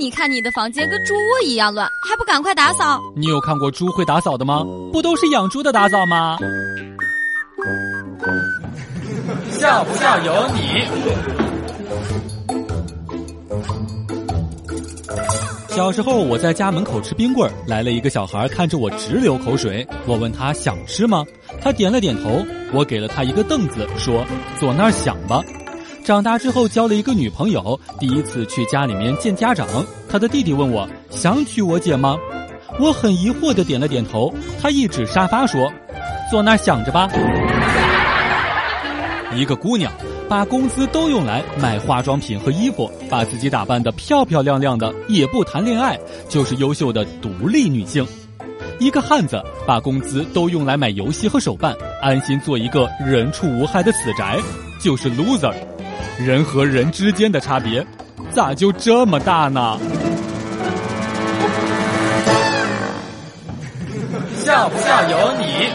你看你的房间跟猪窝一样乱，还不赶快打扫？你有看过猪会打扫的吗？不都是养猪的打扫吗？笑不笑由你。小时候我在家门口吃冰棍，来了一个小孩，看着我直流口水。我问他想吃吗？他点了点头。我给了他一个凳子，说坐那儿想吧。长大之后交了一个女朋友，第一次去家里面见家长，他的弟弟问我想娶我姐吗？我很疑惑的点了点头。他一指沙发说：“坐那儿想着吧。”一个姑娘把工资都用来买化妆品和衣服，把自己打扮得漂漂亮亮的，也不谈恋爱，就是优秀的独立女性。一个汉子把工资都用来买游戏和手办，安心做一个人畜无害的死宅，就是 loser。人和人之间的差别，咋就这么大呢？笑不笑由你。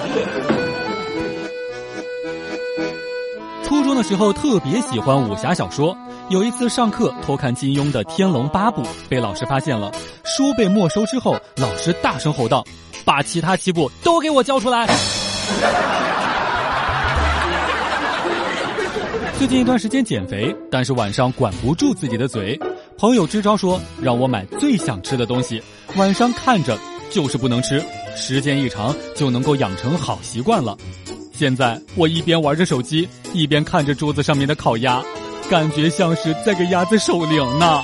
初中的时候特别喜欢武侠小说，有一次上课偷看金庸的《天龙八部》，被老师发现了，书被没收之后，老师大声吼道：“把其他七部都给我交出来！”最近一段时间减肥，但是晚上管不住自己的嘴。朋友支招说让我买最想吃的东西，晚上看着就是不能吃，时间一长就能够养成好习惯了。现在我一边玩着手机，一边看着桌子上面的烤鸭，感觉像是在给鸭子守灵呢。